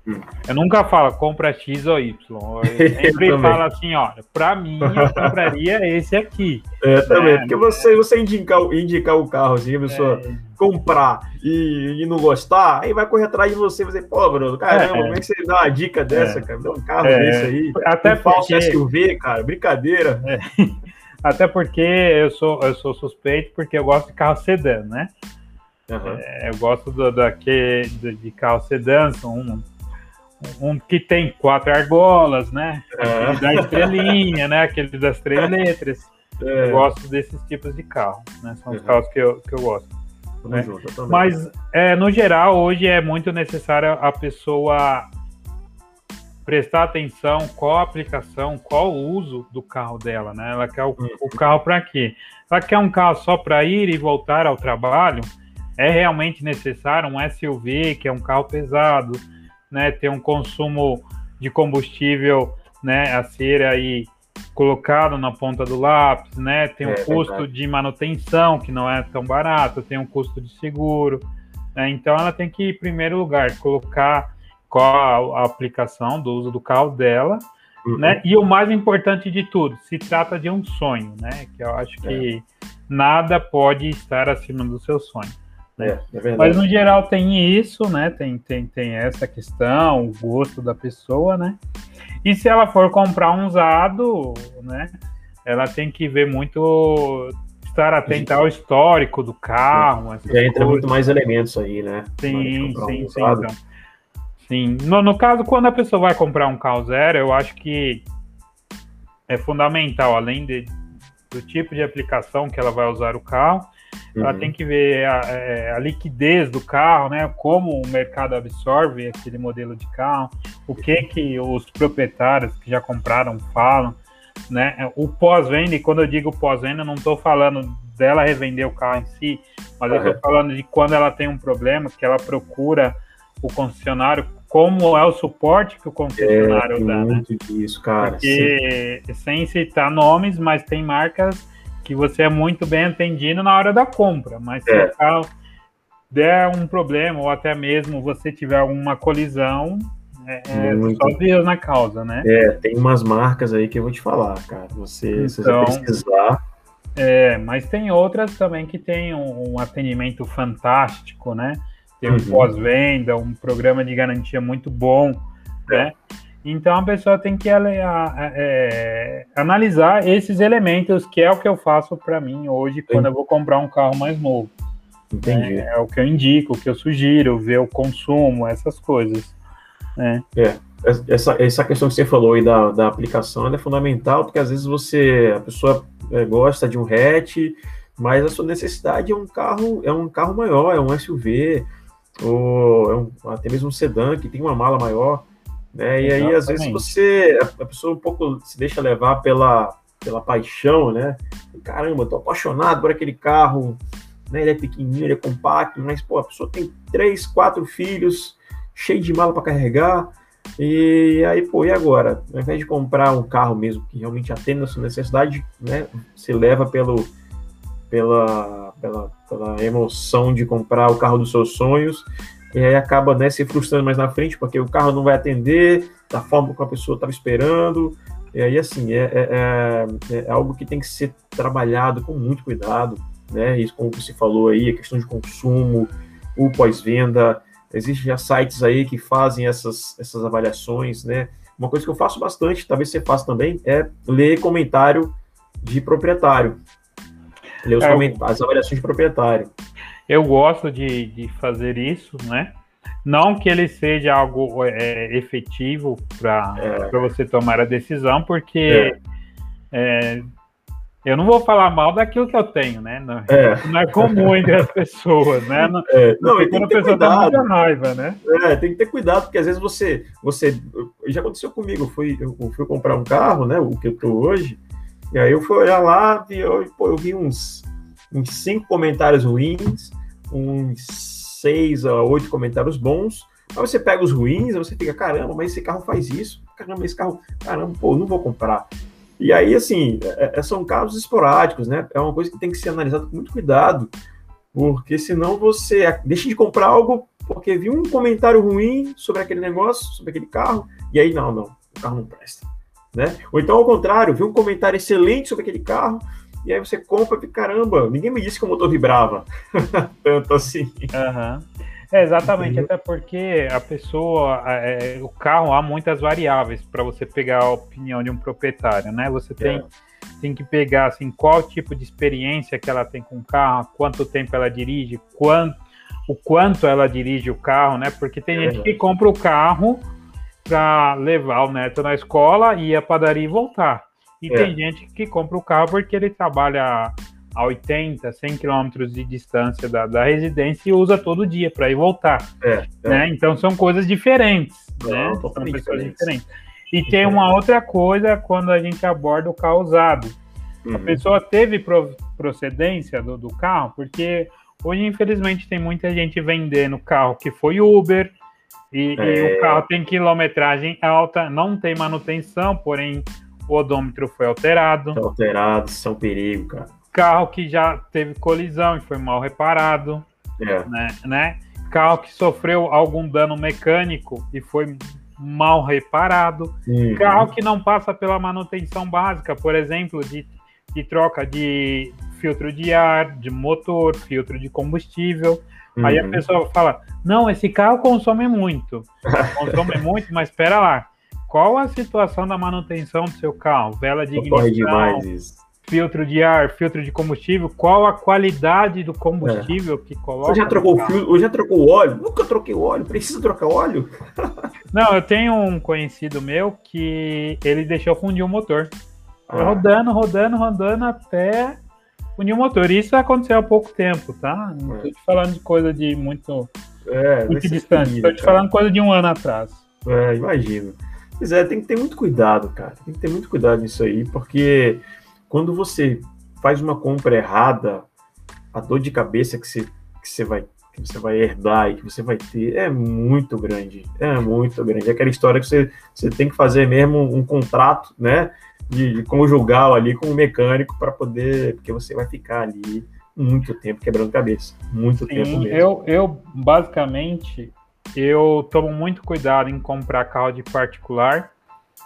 hum. eu nunca falo compra X ou Y. [laughs] Eu sempre falo assim, olha, para mim eu [laughs] compraria esse aqui. É, também, né? porque você, você indicar, indicar o carro, assim, a pessoa é. comprar e, e, não gostar, aí vai correr atrás de você e você, pô, Bruno, caramba, é. como é que você dá uma dica dessa, é. cara? Dá um carro é. desse aí. Até um porque... falso SUV, cara, brincadeira. É. [laughs] Até porque eu sou, eu sou suspeito porque eu gosto de carro sedã, né? Uhum. É, eu gosto do, daqui, de, de carro sedã, um, um que tem quatro argolas, né? Uhum. Da estrelinha, né? Aquele das três letras. É. Eu gosto desses tipos de carro, né? São os uhum. carros que eu, que eu gosto. Né? Junto, Mas, é, no geral, hoje é muito necessário a pessoa prestar atenção qual a aplicação, qual o uso do carro dela, né? Ela quer o, o carro para quê? Ela quer um carro só para ir e voltar ao trabalho? É realmente necessário um SUV, que é um carro pesado, né? Ter um consumo de combustível, né? A ser aí colocado na ponta do lápis, né? Tem um é, custo verdade. de manutenção que não é tão barato, tem um custo de seguro. Né? Então ela tem que, em primeiro lugar, colocar qual a, aplicação do uso do carro dela, uhum. né? E o mais importante de tudo, se trata de um sonho, né? Que eu acho que é. nada pode estar acima do seu sonho. Né? É, é Mas no geral tem isso, né? Tem, tem, tem essa questão, o gosto da pessoa, né? E se ela for comprar um usado, né? Ela tem que ver muito estar atenta ao histórico do carro. Já entra coisas. muito mais elementos aí, né? Sim, sim, um sim. Então. Sim. No, no caso, quando a pessoa vai comprar um carro zero, eu acho que é fundamental, além de, do tipo de aplicação que ela vai usar o carro, uhum. ela tem que ver a, é, a, liquidez do carro, né? Como o mercado absorve aquele modelo de carro, o que que os proprietários que já compraram falam, né? O pós-venda, e quando eu digo pós-venda, não estou falando dela revender o carro em si, mas uhum. eu estou falando de quando ela tem um problema, que ela procura o concessionário como é o suporte que o concessionário é, dá, né? Isso, cara. Porque, sim. sem citar nomes, mas tem marcas que você é muito bem atendido na hora da compra, mas se é. o carro der um problema ou até mesmo você tiver alguma colisão, é, é só Deus na causa, né? É, tem umas marcas aí que eu vou te falar, cara. Você, então, se você então, precisar. É, mas tem outras também que tem um, um atendimento fantástico, né? tem um uhum. pós-venda, um programa de garantia muito bom, né? Então a pessoa tem que é, analisar esses elementos, que é o que eu faço para mim hoje quando eu vou comprar um carro mais novo. Entendi. É, é, o que eu indico, o que eu sugiro, ver o consumo, essas coisas. Né? É. Essa, essa questão que você falou aí da, da aplicação é fundamental, porque às vezes você, a pessoa é, gosta de um hatch, mas a sua necessidade é um carro, é um carro maior, é um SUV, ou é um, até mesmo um sedã que tem uma mala maior, né? E Exatamente. aí às vezes você a pessoa um pouco se deixa levar pela pela paixão, né? Caramba, tô apaixonado por aquele carro, né? Ele é pequenininho, ele é compacto, mas pô, a pessoa tem três, quatro filhos, cheio de mala para carregar, E aí, pô, e agora? Ao invés de comprar um carro mesmo que realmente atenda a sua necessidade, né? Você leva pelo, pela, pela, pela emoção de comprar o carro dos seus sonhos, e aí acaba né, se frustrando mais na frente, porque o carro não vai atender da forma como a pessoa estava esperando. E aí, assim, é, é, é, é, algo que tem que ser trabalhado com muito cuidado, né? Isso, como você falou aí, a questão de consumo, o pós-venda, Existem já sites aí que fazem essas, essas avaliações, né? Uma coisa que eu faço bastante, talvez você faça também, é ler comentário de proprietário. Ler os é, comentários, as avaliações de proprietário. Eu gosto de, de fazer isso, né? Não que ele seja algo é, efetivo para é. você tomar a decisão, porque é. é eu não vou falar mal daquilo que eu tenho, né? Não é, não é comum entre as pessoas, né? Não, é, não e tem que ter cuidado. Tá raiva, né? É, tem que ter cuidado, porque às vezes você. você já aconteceu comigo, eu fui, eu fui comprar um carro, né? O que eu tô hoje, e aí eu fui olhar lá e eu, pô, eu vi uns, uns cinco comentários ruins, uns seis a oito comentários bons. Aí você pega os ruins, você fica, caramba, mas esse carro faz isso. Caramba, esse carro, caramba, pô, não vou comprar. E aí, assim, é, é, são casos esporádicos, né? É uma coisa que tem que ser analisada com muito cuidado, porque senão você deixa de comprar algo porque viu um comentário ruim sobre aquele negócio, sobre aquele carro, e aí, não, não, o carro não presta. Né? Ou então, ao contrário, viu um comentário excelente sobre aquele carro, e aí você compra e caramba, ninguém me disse que o motor vibrava. [laughs] Tanto assim. Uhum. É, exatamente, até porque a pessoa, é, o carro há muitas variáveis para você pegar a opinião de um proprietário, né? Você tem, é. tem que pegar assim, qual tipo de experiência que ela tem com o carro, quanto tempo ela dirige, quanto, o quanto ela dirige o carro, né? Porque tem é gente que compra o carro para levar o neto na escola, ir à padaria e voltar. E é. tem gente que compra o carro porque ele trabalha a 80, 100 quilômetros de distância da, da residência e usa todo dia para ir voltar. É, é. Né? Então são coisas diferentes. Né? São pessoas diferentes. diferentes. E tem uma outra coisa quando a gente aborda o carro usado. Uhum. A pessoa teve pro, procedência do, do carro, porque hoje, infelizmente, tem muita gente vendendo carro que foi Uber, e, é. e, o carro tem quilometragem alta, não tem manutenção, porém o odômetro foi alterado. Alterado, isso é um perigo, cara carro que já teve colisão e foi mal reparado, é. né, né? Carro que sofreu algum dano mecânico e foi mal reparado, uhum. carro que não passa pela manutenção básica, por exemplo, de, de troca de filtro de ar, de motor, filtro de combustível. Uhum. Aí a uhum. pessoa fala: não, esse carro consome muito. [laughs] Consome muito, mas espera lá. Qual a situação da manutenção do seu carro? Vela de ignição, filtro de ar, filtro de combustível, qual a qualidade do combustível é. que coloca. Você já trocou o ou já trocou o óleo? Nunca troquei o óleo, precisa trocar óleo? [laughs] Não, eu tenho um conhecido meu que ele deixou fundir o motor. Ah. Rodando, rodando, rodando até fundir o motor. Isso aconteceu há pouco tempo, tá? Não é. tô te falando de coisa de muito, é, muito distante. Estou te falando coisa de um ano atrás. É, imagino. Pois é, tem que ter muito cuidado, cara. Tem que ter muito cuidado nisso aí, porque quando você faz uma compra errada, a dor de cabeça que você, que você vai que você vai herdar e que você vai ter é muito grande, é muito grande. É aquela história que você, você tem que fazer mesmo um contrato, né, de, de conjugal ali com o mecânico para poder, porque você vai ficar ali muito tempo quebrando cabeça, muito Sim, tempo mesmo. Eu, eu basicamente eu tomo muito cuidado em comprar carro de particular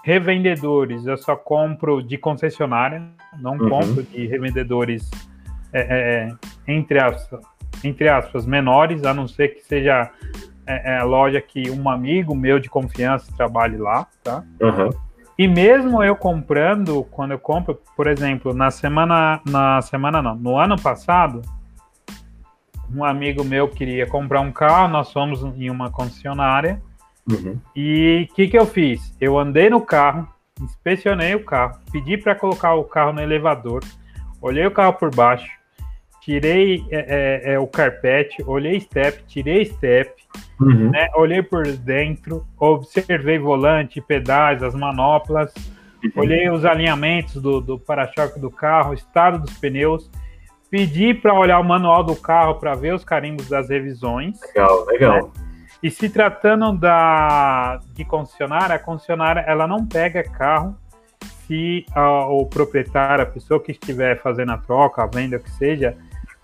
Revendedores, eu só compro de concessionária, não uhum. compro de revendedores, é, é, é, entre, aspas, entre aspas, menores, a não ser que seja é, é, loja que um amigo meu de confiança trabalhe lá, tá? Uhum. E mesmo eu comprando, quando eu compro, por exemplo, na semana, na semana não, no ano passado, um amigo meu queria comprar um carro, nós fomos em uma concessionária Uhum. E o que, que eu fiz? Eu andei no carro, inspecionei o carro, pedi para colocar o carro no elevador, olhei o carro por baixo, tirei é, é, é, o carpete, olhei step, tirei step, uhum. né, olhei por dentro, observei volante, pedais, as manoplas, uhum. olhei os alinhamentos do, do para-choque do carro, estado dos pneus, pedi para olhar o manual do carro para ver os carimbos das revisões. Legal, legal. Né? E se tratando da, de concessionária, a concessionária ela não pega carro se a, o proprietário, a pessoa que estiver fazendo a troca, a venda, o que seja,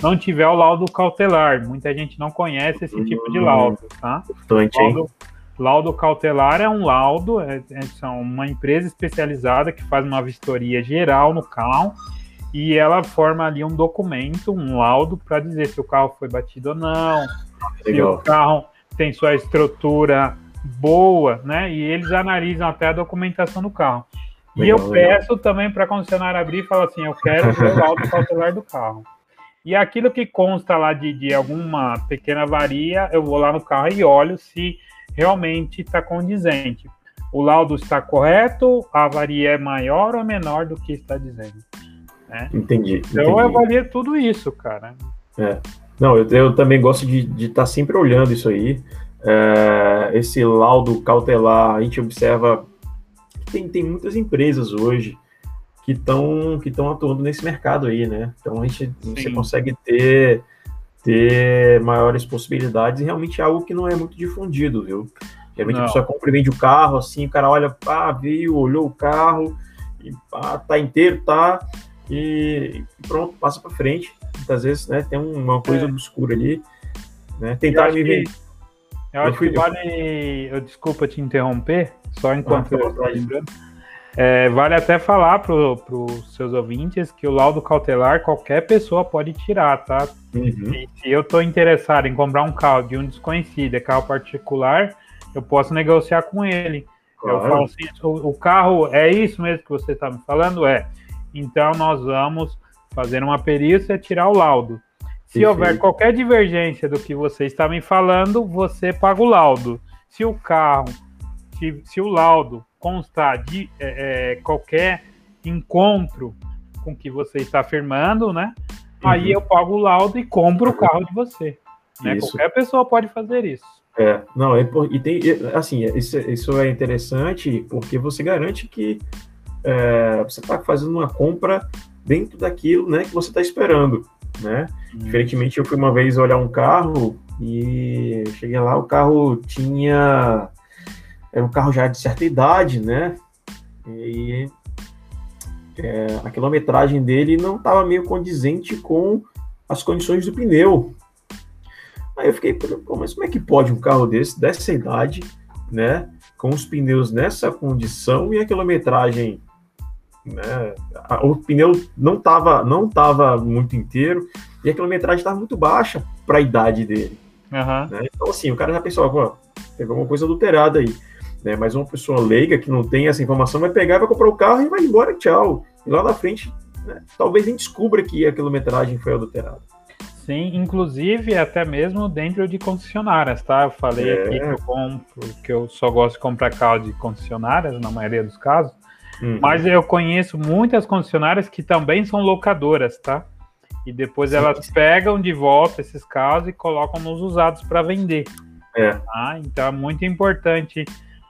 não tiver o laudo cautelar. Muita gente não conhece esse tipo de laudo, tá? Laudo, laudo cautelar é um laudo, é, é, uma empresa especializada que faz uma vistoria geral no carro e ela forma ali um documento, um laudo, para dizer se o carro foi batido ou não, Legal. se o carro tem sua estrutura boa, né? E eles analisam até a documentação do carro. Legal, e eu peço também para a concessionária abrir e falar assim: eu quero ver o laudo cautelar do carro. E aquilo que consta lá de, de alguma pequena varia, eu vou lá no carro e olho se realmente está condizente. O laudo está correto, a varia é maior ou menor do que está dizendo. Né? Entendi. Então entendi. eu avalio tudo isso, cara. É. Não, eu, eu também gosto de estar tá sempre olhando isso aí. É, esse laudo cautelar, a gente observa que tem, tem muitas empresas hoje que estão que atuando nesse mercado aí, né? Então a gente Sim. você consegue ter ter maiores possibilidades e realmente é algo que não é muito difundido, viu? Geralmente não. a pessoa compra e vende o carro, assim, o cara olha, pá, viu, olhou o carro, e pá, tá inteiro, tá, e, pronto, passa para frente. Muitas vezes, né, tem uma coisa é. obscura ali, né? Tentar me ver. Eu acho que vale. Eu, desculpa te interromper, só enquanto ah, eu estou lembrando. É, vale até falar para os seus ouvintes que o laudo cautelar qualquer pessoa pode tirar, tá? Uhum. Se eu estou interessado em comprar um carro de um desconhecido, é carro particular, eu posso negociar com ele. Claro. Eu falo assim: o, o, carro é isso mesmo que você está me falando? É. Então nós vamos fazer uma perícia e tirar o laudo. Se Perfeito. houver qualquer divergência do que você está me falando, você paga o laudo. Se o carro, se, se o laudo constar de é, é, qualquer encontro com que você está afirmando, né? Uhum. Aí eu pago o laudo e compro o carro de você. Né? Qualquer pessoa pode fazer isso. É, não, é, e tem, assim, isso, isso é interessante porque você garante que é, você está fazendo uma compra dentro daquilo, né, que você está esperando, né? Hum. Diferentemente, eu fui uma vez olhar um carro e cheguei lá, o carro tinha era um carro já de certa idade, né? E é, a quilometragem dele não estava meio condizente com as condições do pneu. Aí eu fiquei, Pô, mas como é que pode um carro desse, dessa idade, né? Com os pneus nessa condição e a quilometragem, né? O pneu não estava não tava muito inteiro e a quilometragem estava muito baixa para a idade dele. Uhum. Né? Então, assim, o cara já pensou, pô, pegou uma coisa adulterada aí né? Mas uma pessoa leiga que não tem essa informação vai pegar, vai comprar o carro e vai embora, tchau. E lá na frente, né, talvez nem descubra que a quilometragem foi adulterada. Sim, inclusive até mesmo dentro de concessionárias, tá? Eu falei é. aqui que eu compro, que eu só gosto de comprar carro de concessionárias, na maioria dos casos. Uhum. Mas eu conheço muitas concessionárias que também são locadoras, tá? E depois Sim. elas pegam de volta esses carros e colocam nos usados para vender. É. Tá? Então é muito importante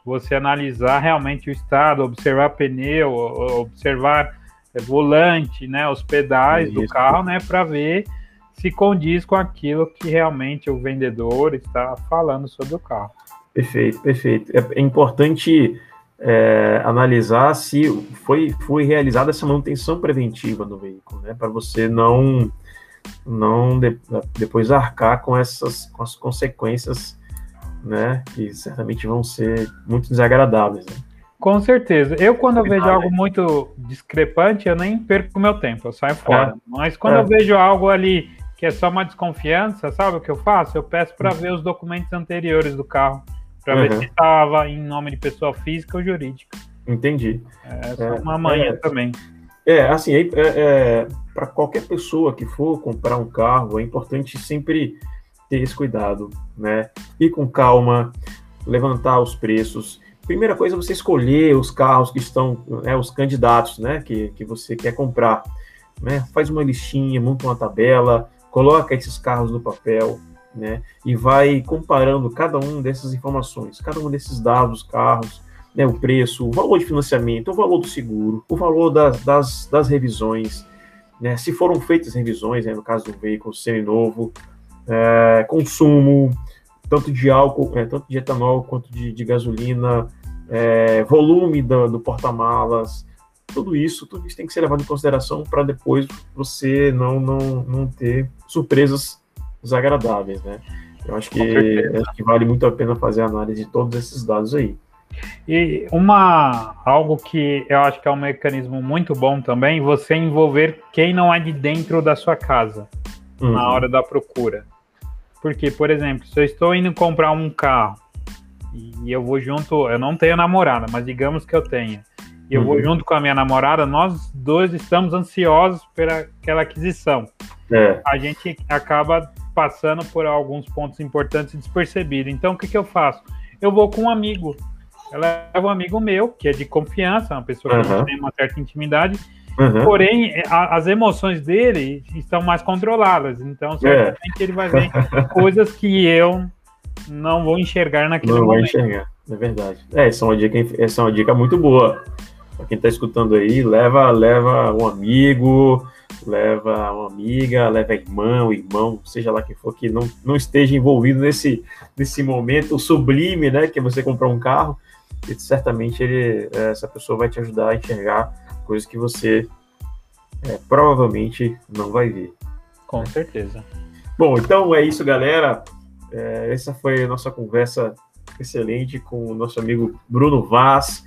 você analisar realmente o estado, observar pneu, observar volante, né, os pedais Isso. do carro, né, para ver se condiz com aquilo que realmente o vendedor está falando sobre o carro. Perfeito, perfeito. É, é importante é, analisar se foi, foi realizada essa manutenção preventiva do veículo, né, para você não não de, depois arcar com essas com as consequências né? Que certamente vão ser muito desagradáveis. Né? Com certeza. Eu, quando eu vejo algo muito discrepante, eu nem perco meu tempo, eu saio fora. É. Mas quando é. eu vejo algo ali que é só uma desconfiança, sabe o que eu faço? Eu peço para ver os documentos anteriores do carro, para uhum. ver se estava em nome de pessoa física ou jurídica. Entendi. É, é uma manhã é. também. É, assim, é, é para qualquer pessoa que for comprar um carro, é importante sempre ter esse cuidado, né? Ir com calma, levantar os preços. Primeira coisa é você escolher os carros que estão, né, os candidatos, né, que, que você quer comprar. Né? Faz uma listinha, monta uma tabela, coloca esses carros no papel, né? E vai comparando cada um dessas informações, cada um desses dados, carros, né, o preço, o valor de financiamento, o valor do seguro, o valor das, das, das revisões, né? Se foram feitas revisões, né, no caso do veículo semi-novo, é, consumo, tanto de álcool, é, tanto de etanol quanto de, de gasolina, é, volume do, do porta-malas, tudo isso, tudo isso tem que ser levado em consideração para depois você não, não, não ter surpresas desagradáveis, né? Eu acho que, acho que vale muito a pena fazer a análise de todos esses dados aí. E uma algo que eu acho que é um mecanismo muito bom também, você envolver quem não é de dentro da sua casa uhum. na hora da procura. Porque, por exemplo, se eu estou indo comprar um carro e eu vou junto, eu não tenho namorada, mas digamos que eu tenha, e eu uhum. vou junto com a minha namorada, nós dois estamos ansiosos pela aquela aquisição. É. A gente acaba passando por alguns pontos importantes despercebidos. Então, o que, que eu faço? Eu vou com um amigo. Eu levo um amigo meu, que é de confiança, uma pessoa que uhum. tem uma certa intimidade, Uhum. Porém, a, as emoções dele estão mais controladas. Então, certamente é. ele vai ver [laughs] coisas que eu não vou enxergar naquele não momento. Não vou enxergar, é verdade. É, essa é uma dica, essa é uma dica muito boa. Para quem está escutando aí, leva, leva um amigo, leva uma amiga, leva a irmã, o irmão, seja lá quem for, que não, não esteja envolvido nesse, nesse momento sublime, né, que é você comprar um carro, e certamente ele, é, essa pessoa vai te ajudar a enxergar coisas que você é, provavelmente não vai ver. Com né? certeza. Bom, então é isso, galera. É, essa foi a nossa conversa excelente com o nosso amigo Bruno Vaz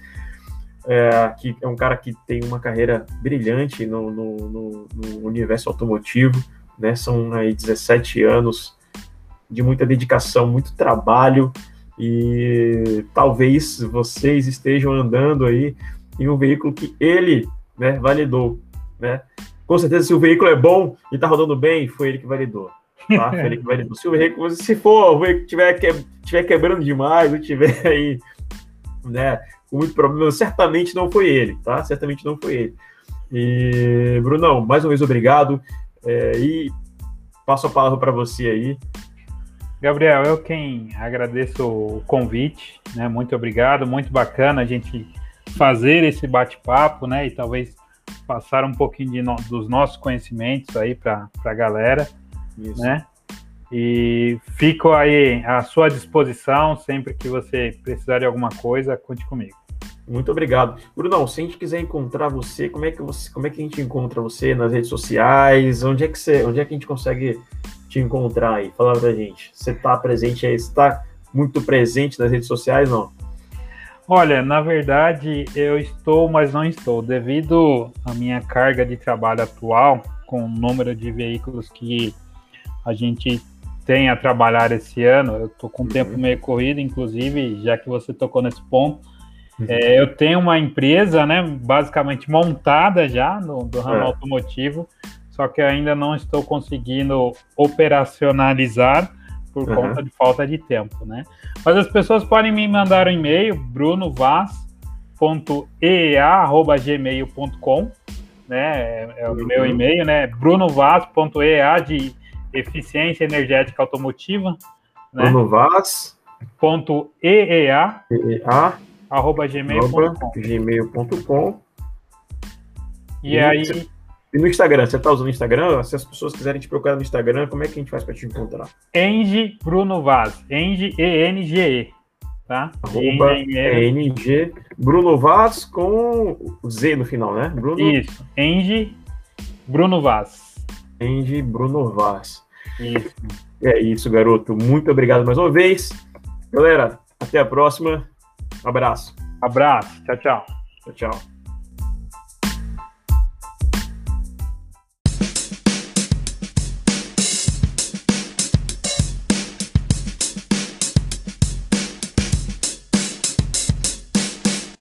é, que é um cara que tem uma carreira brilhante no, no, no, no universo automotivo, né? São aí 17 anos de muita dedicação, muito trabalho e talvez vocês estejam andando aí em um veículo que ele, né, validou, né? Com certeza, se o veículo é bom e está rodando bem, foi ele que validou. Tá? [laughs] Foi ele que validou. Se o veículo, se for o veículo tiver, que, tiver quebrando demais, ou tiver aí, né, com muito problema, certamente não foi ele, tá? Certamente não foi ele. E, Brunão, mais uma vez obrigado. É, e passo a palavra para você aí. Gabriel, eu quem agradeço o convite, né? Muito obrigado, muito bacana a gente fazer esse bate-papo, né? E talvez passar um pouquinho no, dos nossos conhecimentos aí para a galera, Isso. né? E fico aí à sua disposição sempre que você precisar de alguma coisa, conte comigo. Muito obrigado. Brunão, se a gente quiser encontrar você, como é que você, como é que a gente encontra você nas redes sociais? Onde é que você, onde é que a gente consegue te encontrar aí? Fala pra gente. Você está presente aí, está muito presente nas redes sociais, não? Olha, na verdade, eu estou, mas não estou, devido à minha carga de trabalho atual, com o número de veículos que a gente tem a trabalhar esse ano. Eu estou com um uhum. tempo meio corrido, inclusive, já que você tocou nesse ponto. Uhum. É, eu tenho uma empresa, né, basicamente montada já no do ramo é. automotivo, só que ainda não estou conseguindo operacionalizar por uhum. conta de falta de tempo, né? Mas as pessoas podem me mandar um e-mail, brunovaz.eea@gmail.com, né? É, é o uhum. meu e-mail, né? brunovaz.ea de eficiência energética automotiva. Né? Bruno Vaz. Ponto EEA. EEA. Arroba gmail.com. Gmail.com. E, e aí. E no Instagram, você está usando o Instagram? Se as pessoas quiserem te procurar no Instagram, como é que a gente faz para te encontrar? Eng Bruno Vaz. Eng E-N-G-E. Tá? Arroba G Bruno Vaz com Z no final, né? Bruno... Isso. Eng Bruno Vaz. Eng Bruno Vaz. Isso. É isso, garoto. Muito obrigado mais uma vez. Galera, até a próxima. Um abraço. Abraço. Tchau, tchau. Tchau, tchau.